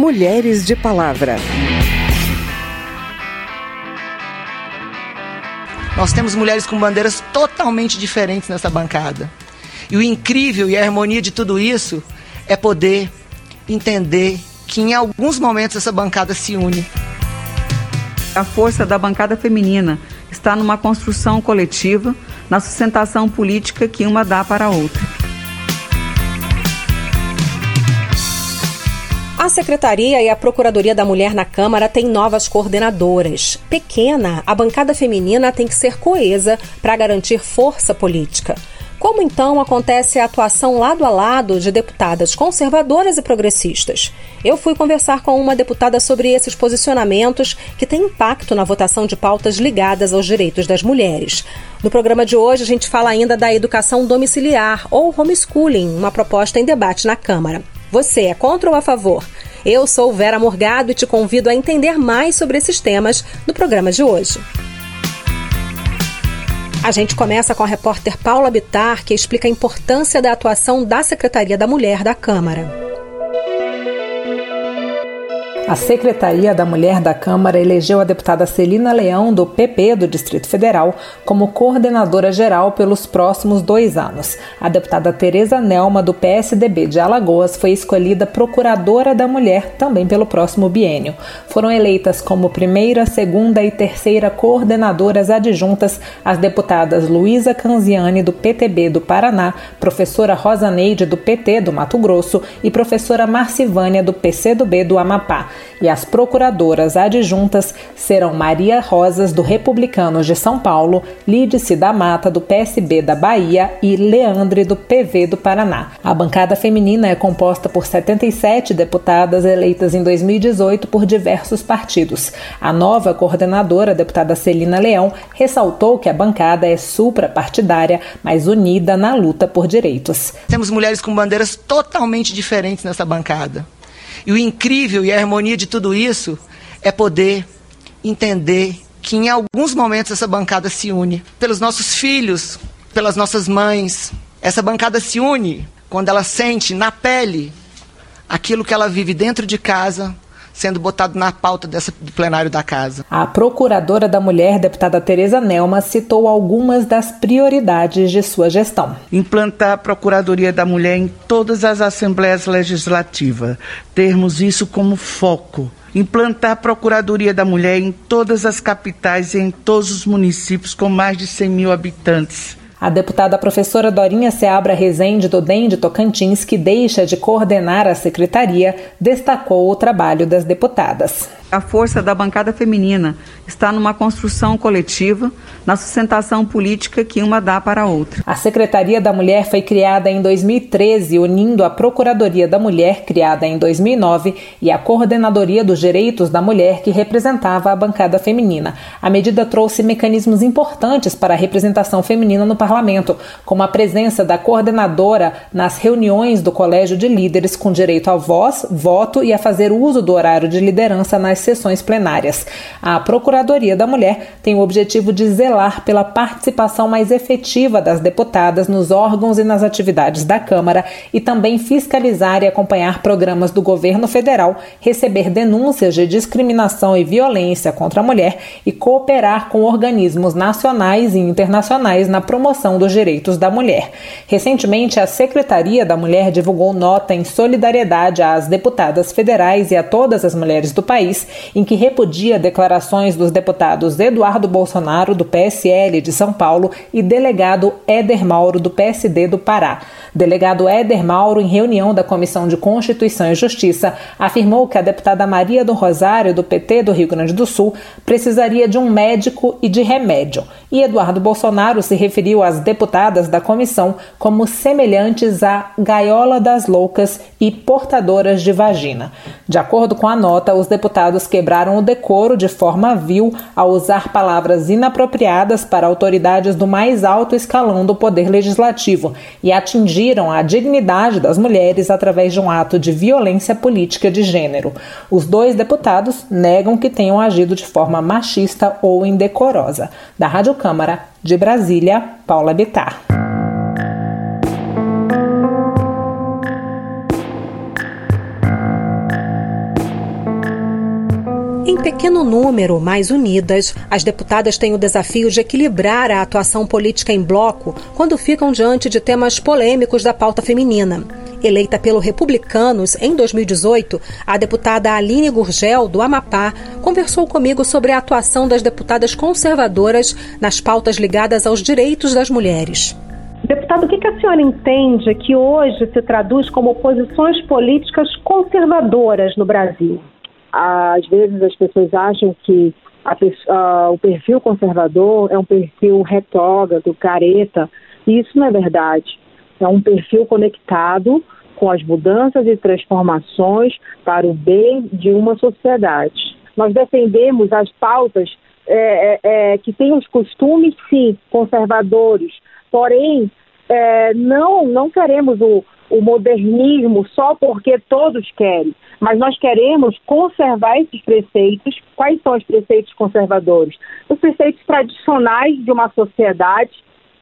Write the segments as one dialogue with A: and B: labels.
A: Mulheres de Palavra.
B: Nós temos mulheres com bandeiras totalmente diferentes nessa bancada. E o incrível e a harmonia de tudo isso é poder entender que em alguns momentos essa bancada se une.
C: A força da bancada feminina está numa construção coletiva, na sustentação política que uma dá para a outra.
D: Secretaria e a Procuradoria da Mulher na Câmara têm novas coordenadoras. Pequena, a bancada feminina tem que ser coesa para garantir força política. Como então acontece a atuação lado a lado de deputadas conservadoras e progressistas? Eu fui conversar com uma deputada sobre esses posicionamentos que têm impacto na votação de pautas ligadas aos direitos das mulheres. No programa de hoje, a gente fala ainda da educação domiciliar ou homeschooling, uma proposta em debate na Câmara. Você é contra ou a favor? Eu sou Vera Morgado e te convido a entender mais sobre esses temas no programa de hoje. A gente começa com a repórter Paula Bitar, que explica a importância da atuação da Secretaria da Mulher da Câmara.
E: A Secretaria da Mulher da Câmara elegeu a deputada Celina Leão, do PP do Distrito Federal, como coordenadora geral pelos próximos dois anos. A deputada Tereza Nelma, do PSDB de Alagoas, foi escolhida procuradora da mulher também pelo próximo biênio. Foram eleitas como primeira, segunda e terceira coordenadoras adjuntas as deputadas Luísa Canziani, do PTB do Paraná, professora Rosa Neide, do PT do Mato Grosso e professora Marcivânia, do PCdoB do Amapá e as procuradoras adjuntas serão Maria Rosas, do Republicanos de São Paulo, Lídice da Mata, do PSB da Bahia e Leandre, do PV do Paraná. A bancada feminina é composta por 77 deputadas eleitas em 2018 por diversos partidos. A nova coordenadora, a deputada Celina Leão, ressaltou que a bancada é suprapartidária, mas unida na luta por direitos.
B: Temos mulheres com bandeiras totalmente diferentes nessa bancada. E o incrível e a harmonia de tudo isso é poder entender que em alguns momentos essa bancada se une. Pelos nossos filhos, pelas nossas mães. Essa bancada se une quando ela sente na pele aquilo que ela vive dentro de casa, sendo botado na pauta dessa, do plenário da casa.
E: A procuradora da mulher, deputada Tereza Nelma, citou algumas das prioridades de sua gestão.
F: Implantar a Procuradoria da Mulher em todas as assembleias legislativas, termos isso como foco implantar a Procuradoria da Mulher em todas as capitais e em todos os municípios com mais de 100 mil habitantes.
E: A deputada professora Dorinha Seabra Rezende, do DEM de Tocantins, que deixa de coordenar a secretaria, destacou o trabalho das deputadas.
C: A força da bancada feminina está numa construção coletiva, na sustentação política que uma dá para a outra.
E: A Secretaria da Mulher foi criada em 2013, unindo a Procuradoria da Mulher, criada em 2009, e a Coordenadoria dos Direitos da Mulher, que representava a bancada feminina. A medida trouxe mecanismos importantes para a representação feminina no parlamento, como a presença da coordenadora nas reuniões do Colégio de Líderes com direito a voz, voto e a fazer uso do horário de liderança nas sessões plenárias. A Procuradoria da Mulher tem o objetivo de zelar pela participação mais efetiva das deputadas nos órgãos e nas atividades da Câmara e também fiscalizar e acompanhar programas do governo federal, receber denúncias de discriminação e violência contra a mulher e cooperar com organismos nacionais e internacionais na promoção dos direitos da mulher. Recentemente, a Secretaria da Mulher divulgou nota em solidariedade às deputadas federais e a todas as mulheres do país em que repudia declarações dos deputados Eduardo Bolsonaro, do PSL de São Paulo, e delegado Éder Mauro, do PSD do Pará. Delegado Éder Mauro, em reunião da Comissão de Constituição e Justiça, afirmou que a deputada Maria do Rosário, do PT do Rio Grande do Sul, precisaria de um médico e de remédio. E Eduardo Bolsonaro se referiu às deputadas da comissão como semelhantes à gaiola das loucas e portadoras de vagina. De acordo com a nota, os deputados quebraram o decoro de forma vil ao usar palavras inapropriadas para autoridades do mais alto escalão do poder legislativo e atingiram a dignidade das mulheres através de um ato de violência política de gênero. Os dois deputados negam que tenham agido de forma machista ou indecorosa. Da Rádio Câmara, de Brasília, Paula Bittar.
D: Pequeno número, mais unidas, as deputadas têm o desafio de equilibrar a atuação política em bloco quando ficam diante de temas polêmicos da pauta feminina. Eleita pelo Republicanos em 2018, a deputada Aline Gurgel, do Amapá, conversou comigo sobre a atuação das deputadas conservadoras nas pautas ligadas aos direitos das mulheres.
A: Deputado, o que a senhora entende que hoje se traduz como posições políticas conservadoras no Brasil?
G: Às vezes as pessoas acham que a, a, o perfil conservador é um perfil retrógrado, careta, isso não é verdade. É um perfil conectado com as mudanças e transformações para o bem de uma sociedade. Nós defendemos as pautas é, é, é que têm os costumes, sim, conservadores, porém, é, não, não queremos o, o modernismo só porque todos querem, mas nós queremos conservar esses preceitos. Quais são os preceitos conservadores? Os preceitos tradicionais de uma sociedade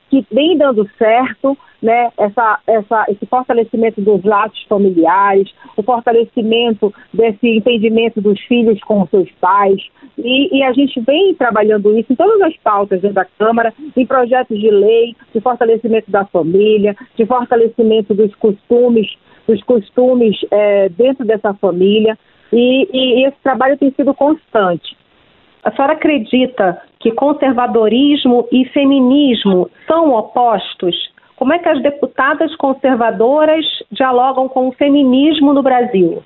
G: que vem dando certo, né, essa, essa, esse fortalecimento dos laços familiares, o fortalecimento desse entendimento dos filhos com seus pais. E, e, a gente vem trabalhando isso em todas as pautas dentro da Câmara, em projetos de lei, de fortalecimento da família, de fortalecimento dos costumes, dos costumes é, dentro dessa família. E, e, e esse trabalho tem sido constante.
A: A senhora acredita que conservadorismo e feminismo são opostos? Como é que as deputadas conservadoras dialogam com o feminismo no Brasil?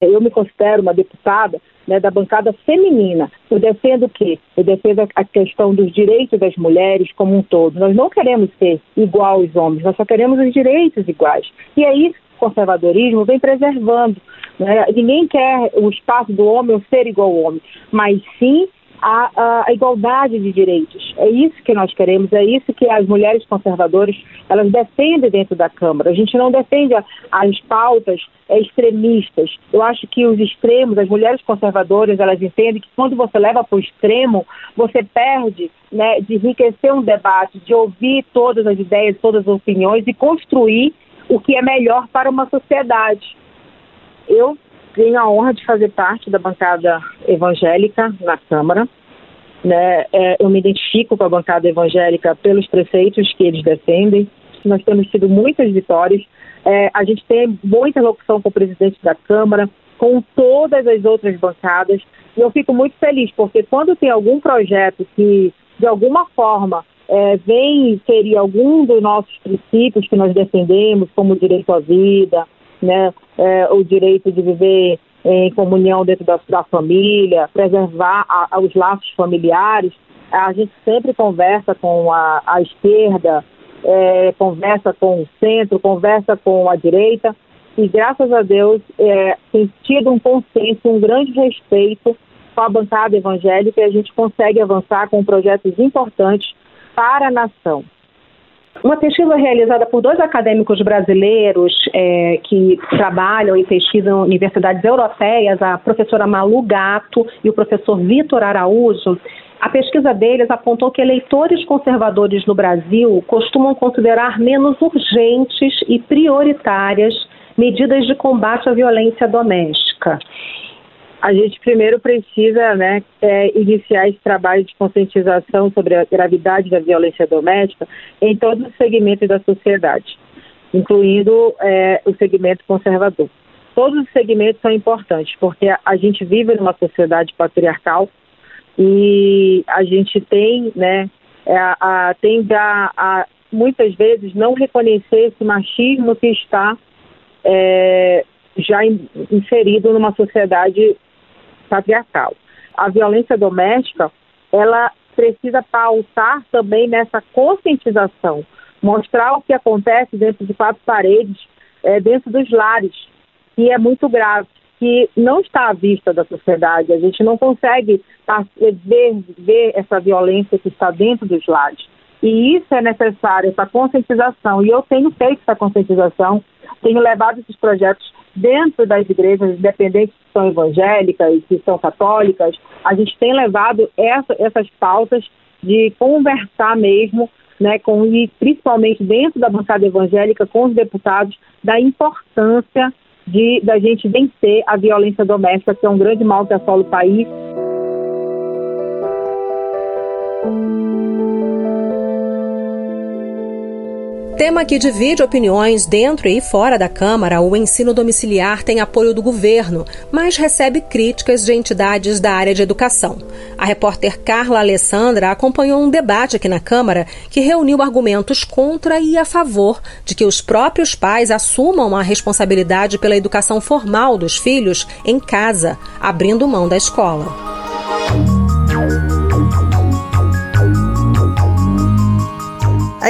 G: Eu me considero uma deputada né, da bancada feminina. Eu defendo o quê? Eu defendo a questão dos direitos das mulheres como um todo. Nós não queremos ser igual aos homens, nós só queremos os direitos iguais. E o conservadorismo vem preservando. Né? Ninguém quer o espaço do homem ser igual ao homem, mas sim a, a, a, igualdade de direitos. É isso que nós queremos, é isso que as mulheres conservadoras elas defendem dentro da Câmara. A gente não defende as pautas é, extremistas. Eu acho que os extremos, as mulheres conservadoras, elas entendem que quando você leva para o extremo, você perde né, de enriquecer um debate, de ouvir todas as ideias, todas as opiniões e construir o que é melhor para uma sociedade. Eu tenho a honra de fazer parte da bancada evangélica na Câmara. Né? É, eu me identifico com a bancada evangélica pelos preceitos que eles defendem. Nós temos tido muitas vitórias. É, a gente tem boa interlocução com o presidente da Câmara, com todas as outras bancadas. E eu fico muito feliz, porque quando tem algum projeto que, de alguma forma, é, vem ferir algum dos nossos princípios que nós defendemos, como o direito à vida, né, é, o direito de viver em comunhão dentro da, da família, preservar a, os laços familiares. A gente sempre conversa com a, a esquerda, é, conversa com o centro, conversa com a direita, e graças a Deus é, tem tido um consenso, um grande respeito com a bancada evangélica e a gente consegue avançar com projetos importantes para a nação.
A: Uma pesquisa realizada por dois acadêmicos brasileiros é, que trabalham e pesquisam universidades europeias, a professora Malu Gato e o professor Vitor Araújo, a pesquisa deles apontou que eleitores conservadores no Brasil costumam considerar menos urgentes e prioritárias medidas de combate à violência doméstica
G: a gente primeiro precisa né, é, iniciar esse trabalho de conscientização sobre a gravidade da violência doméstica em todos os segmentos da sociedade, incluindo é, o segmento conservador. Todos os segmentos são importantes, porque a, gente vive numa sociedade patriarcal e a gente tem, né, é, a, a, tende a, a, muitas vezes não reconhecer esse machismo que está é, já inserido numa sociedade patriarcal. A violência doméstica, ela precisa pautar também nessa conscientização, mostrar o que acontece dentro de quatro paredes, é, dentro dos lares, que é muito grave, que não está à vista da sociedade. A gente não consegue ver, ver essa violência que está dentro dos lares. E isso é necessário, essa conscientização. E eu tenho feito essa conscientização, tenho levado esses projetos dentro das igrejas independentes que são evangélicas que são católicas, a gente tem levado essa, essas pautas de conversar mesmo, né, com, e principalmente dentro da bancada evangélica, com os deputados, da importância de da gente vencer a violência doméstica, que é um grande mal que assola o país.
D: Tema que divide opiniões dentro e fora da Câmara, o ensino domiciliar tem apoio do governo, mas recebe críticas de entidades da área de educação. A repórter Carla Alessandra acompanhou um debate aqui na Câmara que reuniu argumentos contra e a favor de que os próprios pais assumam a responsabilidade pela educação formal dos filhos em casa, abrindo mão da escola.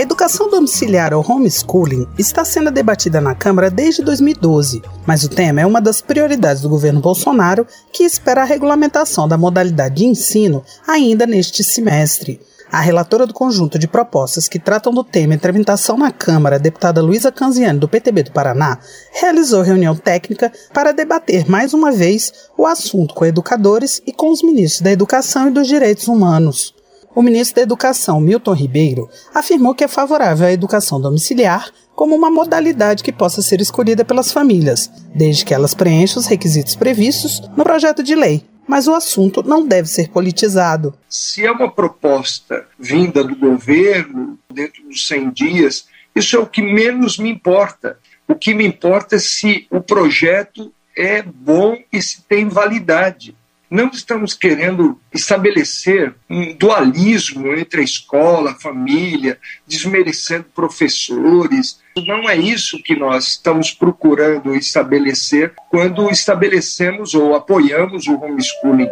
H: Educação domiciliar ou homeschooling está sendo debatida na Câmara desde 2012, mas o tema é uma das prioridades do governo Bolsonaro, que espera a regulamentação da modalidade de ensino ainda neste semestre. A relatora do conjunto de propostas que tratam do tema em tramitação na Câmara, deputada Luísa Canziani, do PTB do Paraná, realizou reunião técnica para debater mais uma vez o assunto com educadores e com os ministros da Educação e dos Direitos Humanos. O ministro da Educação, Milton Ribeiro, afirmou que é favorável à educação domiciliar como uma modalidade que possa ser escolhida pelas famílias, desde que elas preencham os requisitos previstos no projeto de lei. Mas o assunto não deve ser politizado.
I: Se é uma proposta vinda do governo, dentro dos 100 dias, isso é o que menos me importa. O que me importa é se o projeto é bom e se tem validade. Não estamos querendo estabelecer um dualismo entre a escola, a família, desmerecendo professores. Não é isso que nós estamos procurando estabelecer quando estabelecemos ou apoiamos o homeschooling.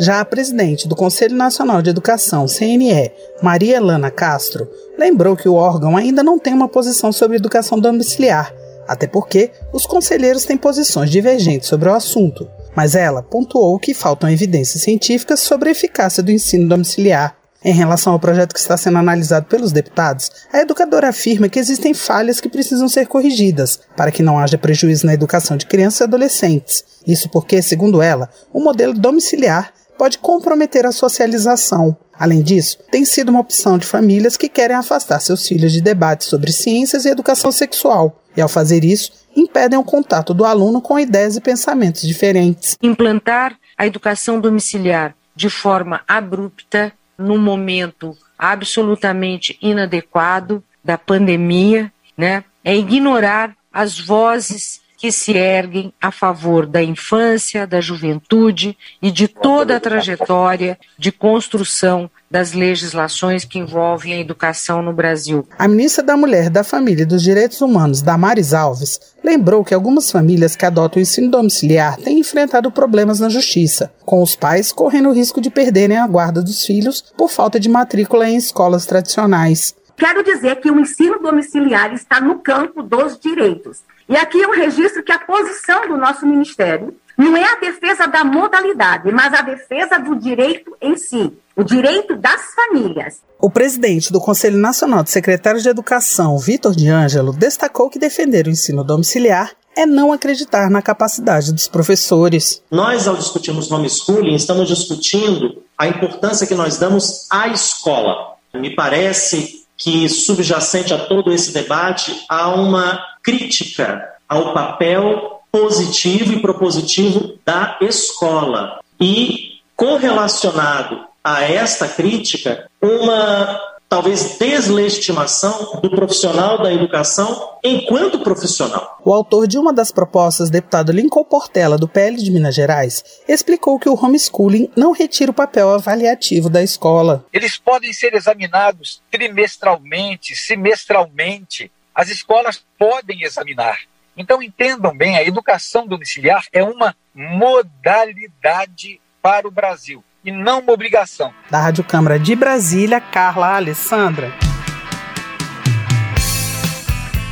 H: Já a presidente do Conselho Nacional de Educação, CNE, Maria Elana Castro, lembrou que o órgão ainda não tem uma posição sobre educação domiciliar até porque os conselheiros têm posições divergentes sobre o assunto, mas ela pontuou que faltam evidências científicas sobre a eficácia do ensino domiciliar. Em relação ao projeto que está sendo analisado pelos deputados, a educadora afirma que existem falhas que precisam ser corrigidas para que não haja prejuízo na educação de crianças e adolescentes. Isso porque, segundo ela, o modelo domiciliar pode comprometer a socialização. Além disso, tem sido uma opção de famílias que querem afastar seus filhos de debates sobre ciências e educação sexual, e ao fazer isso, impedem o contato do aluno com ideias e pensamentos diferentes.
J: Implantar a educação domiciliar de forma abrupta, num momento absolutamente inadequado da pandemia, né, é ignorar as vozes que se erguem a favor da infância, da juventude e de toda a trajetória de construção das legislações que envolvem a educação no Brasil.
H: A ministra da Mulher, da Família e dos Direitos Humanos, Damares Alves, lembrou que algumas famílias que adotam o ensino domiciliar têm enfrentado problemas na justiça, com os pais correndo o risco de perderem a guarda dos filhos por falta de matrícula em escolas tradicionais.
K: Quero dizer que o ensino domiciliar está no campo dos direitos. E aqui é um registro que a posição do nosso ministério não é a defesa da modalidade, mas a defesa do direito em si, o direito das famílias.
H: O presidente do Conselho Nacional de Secretários de Educação, Vitor de Ângelo, destacou que defender o ensino domiciliar é não acreditar na capacidade dos professores.
L: Nós, ao discutirmos homeschooling, estamos discutindo a importância que nós damos à escola. Me parece que subjacente a todo esse debate há uma crítica ao papel positivo e propositivo da escola. E correlacionado a esta crítica, uma talvez deslegitimação do profissional da educação enquanto profissional.
H: O autor de uma das propostas, deputado Lincoln Portela, do PL de Minas Gerais, explicou que o homeschooling não retira o papel avaliativo da escola.
M: Eles podem ser examinados trimestralmente, semestralmente. As escolas podem examinar. Então entendam bem, a educação domiciliar é uma modalidade para o Brasil e não uma obrigação.
H: Da Rádio Câmara de Brasília, Carla Alessandra.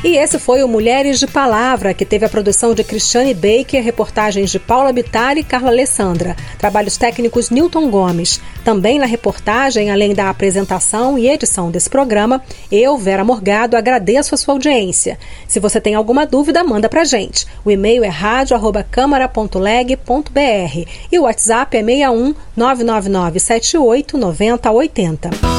D: E esse foi o Mulheres de Palavra, que teve a produção de Cristiane Baker, reportagens de Paula Bittar e Carla Alessandra, trabalhos técnicos Newton Gomes. Também na reportagem, além da apresentação e edição desse programa, eu, Vera Morgado, agradeço a sua audiência. Se você tem alguma dúvida, manda pra gente. O e-mail é radio@câmara.leg.br e o WhatsApp é 61 999 78 9080.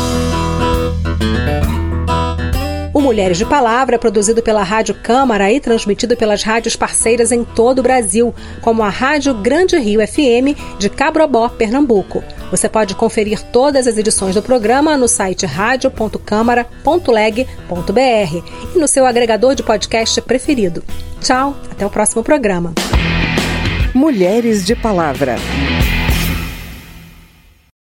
D: Mulheres de Palavra produzido pela Rádio Câmara e transmitido pelas rádios parceiras em todo o Brasil, como a Rádio Grande Rio FM de Cabrobó, Pernambuco. Você pode conferir todas as edições do programa no site radio.câmara.leg.br e no seu agregador de podcast preferido. Tchau, até o próximo programa.
N: Mulheres de Palavra.